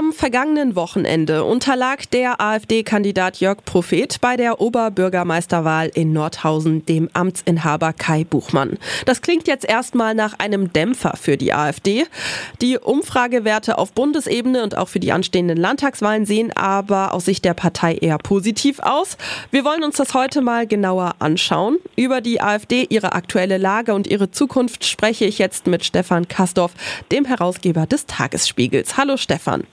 Am vergangenen Wochenende unterlag der AfD-Kandidat Jörg Prophet bei der Oberbürgermeisterwahl in Nordhausen dem Amtsinhaber Kai Buchmann. Das klingt jetzt erstmal nach einem Dämpfer für die AfD. Die Umfragewerte auf Bundesebene und auch für die anstehenden Landtagswahlen sehen aber aus Sicht der Partei eher positiv aus. Wir wollen uns das heute mal genauer anschauen. Über die AfD, ihre aktuelle Lage und ihre Zukunft spreche ich jetzt mit Stefan Kastorf, dem Herausgeber des Tagesspiegels. Hallo Stefan.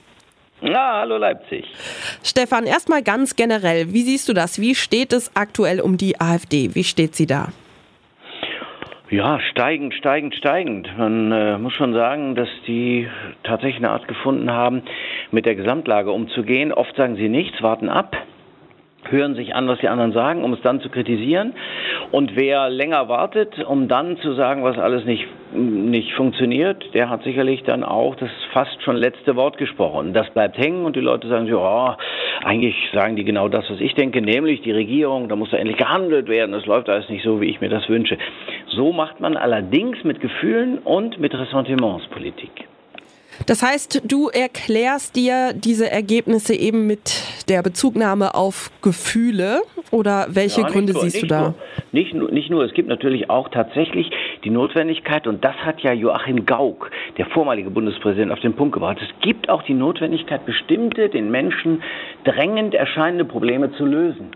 Na, hallo Leipzig. Stefan, erstmal ganz generell, wie siehst du das? Wie steht es aktuell um die AfD? Wie steht sie da? Ja, steigend, steigend, steigend. Man äh, muss schon sagen, dass die tatsächlich eine Art gefunden haben, mit der Gesamtlage umzugehen. Oft sagen sie nichts, warten ab hören sich an, was die anderen sagen, um es dann zu kritisieren. Und wer länger wartet, um dann zu sagen, was alles nicht, nicht funktioniert, der hat sicherlich dann auch das fast schon letzte Wort gesprochen. Das bleibt hängen und die Leute sagen so, oh, eigentlich sagen die genau das, was ich denke, nämlich die Regierung, da muss da endlich gehandelt werden, es läuft alles nicht so, wie ich mir das wünsche. So macht man allerdings mit Gefühlen und mit Ressentiments Politik. Das heißt, du erklärst dir diese Ergebnisse eben mit der Bezugnahme auf Gefühle oder welche ja, Gründe nur, siehst du da? Nur, nicht, nur, nicht nur, es gibt natürlich auch tatsächlich die Notwendigkeit, und das hat ja Joachim Gauck, der vormalige Bundespräsident, auf den Punkt gebracht. Es gibt auch die Notwendigkeit, bestimmte, den Menschen drängend erscheinende Probleme zu lösen.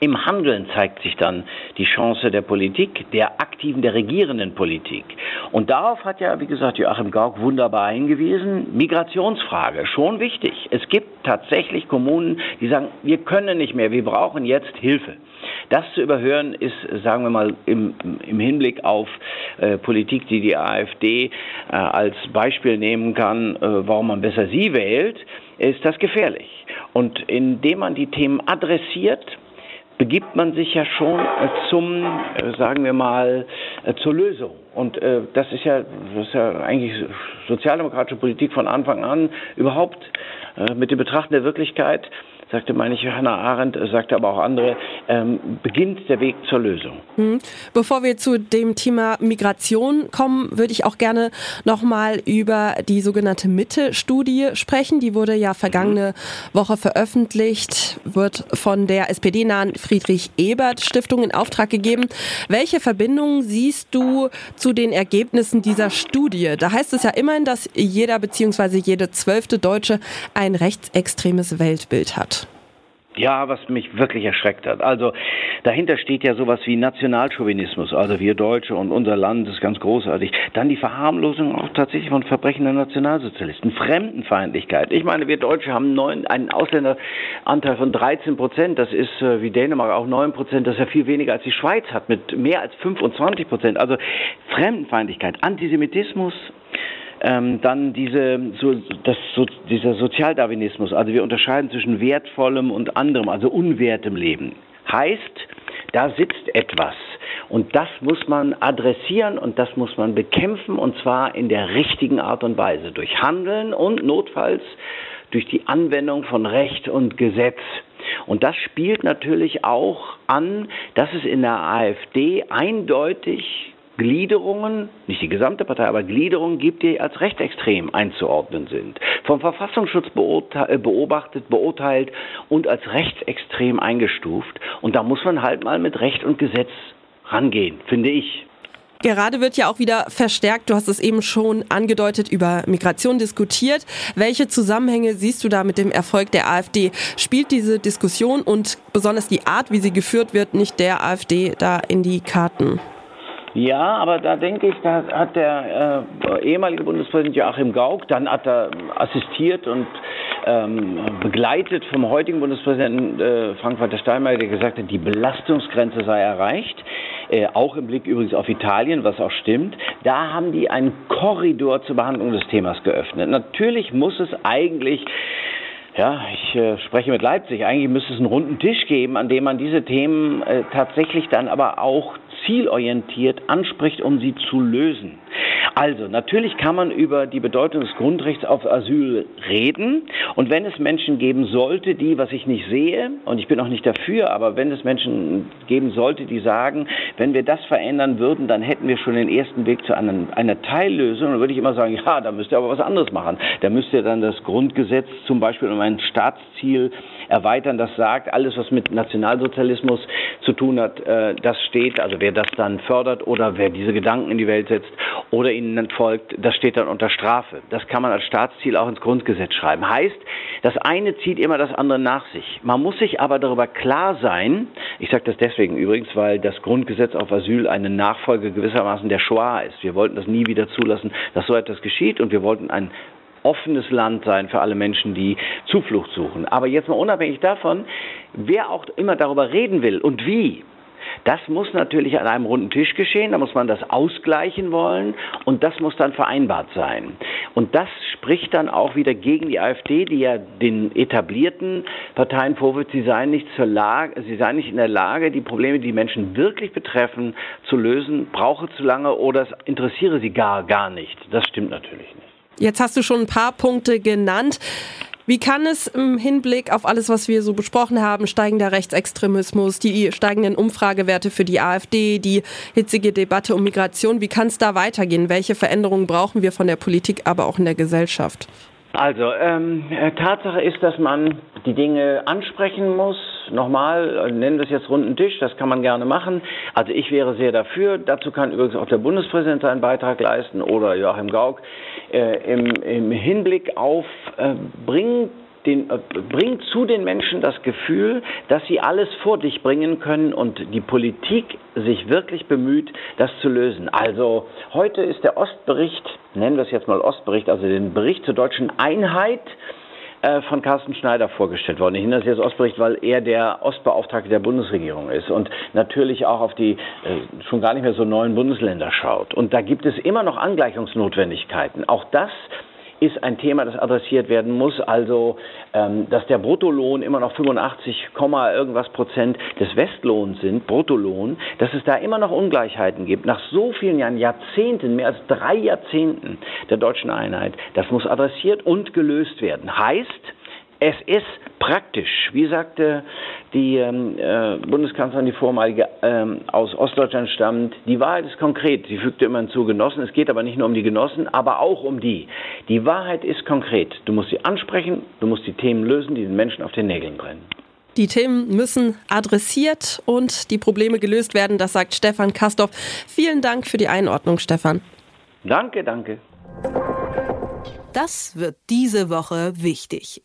Im Handeln zeigt sich dann die Chance der Politik, der aktiven, der regierenden Politik. Und darauf hat ja, wie gesagt, Joachim Gauck wunderbar hingewiesen. Migrationsfrage, schon wichtig. Es gibt tatsächlich Kommunen, die sagen, wir können nicht mehr, wir brauchen jetzt Hilfe. Das zu überhören ist, sagen wir mal, im, im Hinblick auf äh, Politik, die die AfD äh, als Beispiel nehmen kann, äh, warum man besser sie wählt, ist das gefährlich. Und indem man die Themen adressiert, begibt man sich ja schon äh, zum, äh, sagen wir mal, äh, zur Lösung. Und das ist ja, das ist ja eigentlich sozialdemokratische Politik von Anfang an überhaupt mit dem Betrachten der Wirklichkeit sagte meine ich Hannah Arendt, sagte aber auch andere, ähm, beginnt der Weg zur Lösung. Hm. Bevor wir zu dem Thema Migration kommen, würde ich auch gerne nochmal über die sogenannte Mitte-Studie sprechen. Die wurde ja vergangene. Woche veröffentlicht, wird von der SPD-nahen Friedrich-Ebert-Stiftung in Auftrag gegeben. Welche Verbindungen siehst du zu den Ergebnissen dieser Studie? Da heißt es ja immerhin, dass jeder bzw. jede zwölfte Deutsche ein rechtsextremes Weltbild hat. Ja, was mich wirklich erschreckt hat. Also dahinter steht ja sowas wie Nationalchauvinismus, also wir Deutsche und unser Land ist ganz großartig. Dann die Verharmlosung auch tatsächlich von Verbrechen der Nationalsozialisten, Fremdenfeindlichkeit. Ich meine, wir Deutsche haben neun, einen Ausländeranteil von 13 Prozent, das ist äh, wie Dänemark auch 9 Prozent, das ist ja viel weniger als die Schweiz hat mit mehr als 25 Prozent. Also Fremdenfeindlichkeit, Antisemitismus, ähm, dann diese, so, das, so, dieser Sozialdarwinismus, also wir unterscheiden zwischen wertvollem und anderem, also unwertem Leben. Heißt, da sitzt etwas. Und das muss man adressieren und das muss man bekämpfen und zwar in der richtigen Art und Weise. Durch Handeln und notfalls durch die Anwendung von Recht und Gesetz. Und das spielt natürlich auch an, dass es in der AfD eindeutig Gliederungen, nicht die gesamte Partei, aber Gliederungen gibt, die als rechtsextrem einzuordnen sind. Vom Verfassungsschutz äh, beobachtet, beurteilt und als rechtsextrem eingestuft. Und da muss man halt mal mit Recht und Gesetz rangehen, finde ich. Gerade wird ja auch wieder verstärkt, du hast es eben schon angedeutet, über Migration diskutiert. Welche Zusammenhänge siehst du da mit dem Erfolg der AfD? Spielt diese Diskussion und besonders die Art, wie sie geführt wird, nicht der AfD da in die Karten? Ja, aber da denke ich, da hat der äh, ehemalige Bundespräsident Joachim Gauck, dann hat er assistiert und ähm, begleitet vom heutigen Bundespräsidenten äh, Frank-Walter Steinmeier, der gesagt hat, die Belastungsgrenze sei erreicht, äh, auch im Blick übrigens auf Italien, was auch stimmt. Da haben die einen Korridor zur Behandlung des Themas geöffnet. Natürlich muss es eigentlich ja, ich äh, spreche mit Leipzig. Eigentlich müsste es einen runden Tisch geben, an dem man diese Themen äh, tatsächlich dann aber auch zielorientiert anspricht, um sie zu lösen. Also, natürlich kann man über die Bedeutung des Grundrechts auf Asyl reden. Und wenn es Menschen geben sollte, die, was ich nicht sehe, und ich bin auch nicht dafür, aber wenn es Menschen geben sollte, die sagen, wenn wir das verändern würden, dann hätten wir schon den ersten Weg zu einer, einer Teillösung, dann würde ich immer sagen, ja, da müsst ihr aber was anderes machen. Da müsst ihr dann das Grundgesetz zum Beispiel um ein Staatsziel erweitern, das sagt, alles, was mit Nationalsozialismus zu tun hat, äh, das steht, also wer das dann fördert oder wer diese Gedanken in die Welt setzt oder ihnen folgt, das steht dann unter Strafe. Das kann man als Staatsziel auch ins Grundgesetz schreiben. Heißt, das eine zieht immer das andere nach sich. Man muss sich aber darüber klar sein, ich sage das deswegen übrigens, weil das Grundgesetz auf Asyl eine Nachfolge gewissermaßen der Shoah ist. Wir wollten das nie wieder zulassen, dass so etwas geschieht und wir wollten ein offenes Land sein für alle Menschen, die Zuflucht suchen. Aber jetzt mal unabhängig davon, wer auch immer darüber reden will und wie, das muss natürlich an einem runden Tisch geschehen, da muss man das ausgleichen wollen und das muss dann vereinbart sein. Und das spricht dann auch wieder gegen die AfD, die ja den etablierten Parteien vorwirft, sie seien nicht zur Lage, sie seien nicht in der Lage, die Probleme, die Menschen wirklich betreffen, zu lösen, brauche zu lange oder es interessiere sie gar, gar nicht. Das stimmt natürlich nicht. Jetzt hast du schon ein paar Punkte genannt. Wie kann es im Hinblick auf alles, was wir so besprochen haben, steigender Rechtsextremismus, die steigenden Umfragewerte für die AfD, die hitzige Debatte um Migration, wie kann es da weitergehen? Welche Veränderungen brauchen wir von der Politik, aber auch in der Gesellschaft? Also, ähm, äh, Tatsache ist, dass man die Dinge ansprechen muss. Nochmal, äh, nennen wir es jetzt runden Tisch, das kann man gerne machen. Also ich wäre sehr dafür. Dazu kann übrigens auch der Bundespräsident seinen Beitrag leisten oder Joachim Gauck äh, im, im Hinblick auf äh, bringt den, äh, bringt zu den Menschen das Gefühl, dass sie alles vor dich bringen können und die Politik sich wirklich bemüht, das zu lösen. Also heute ist der Ostbericht, nennen wir es jetzt mal Ostbericht, also den Bericht zur deutschen Einheit äh, von Carsten Schneider vorgestellt worden. Ich nenne das jetzt Ostbericht, weil er der Ostbeauftragte der Bundesregierung ist und natürlich auch auf die äh, schon gar nicht mehr so neuen Bundesländer schaut. Und da gibt es immer noch Angleichungsnotwendigkeiten. Auch das ist ein Thema, das adressiert werden muss. Also, ähm, dass der Bruttolohn immer noch 85, irgendwas Prozent des Westlohns sind, Bruttolohn, dass es da immer noch Ungleichheiten gibt. Nach so vielen Jahren, Jahrzehnten, mehr als drei Jahrzehnten der deutschen Einheit, das muss adressiert und gelöst werden. Heißt, es ist praktisch. Wie sagte die ähm, äh, Bundeskanzlerin, die vormalige ähm, aus Ostdeutschland stammt, die Wahrheit ist konkret. Sie fügte immer hinzu Genossen. Es geht aber nicht nur um die Genossen, aber auch um die. Die Wahrheit ist konkret. Du musst sie ansprechen, du musst die Themen lösen, die den Menschen auf den Nägeln brennen. Die Themen müssen adressiert und die Probleme gelöst werden, das sagt Stefan Kastorf. Vielen Dank für die Einordnung, Stefan. Danke, danke. Das wird diese Woche wichtig.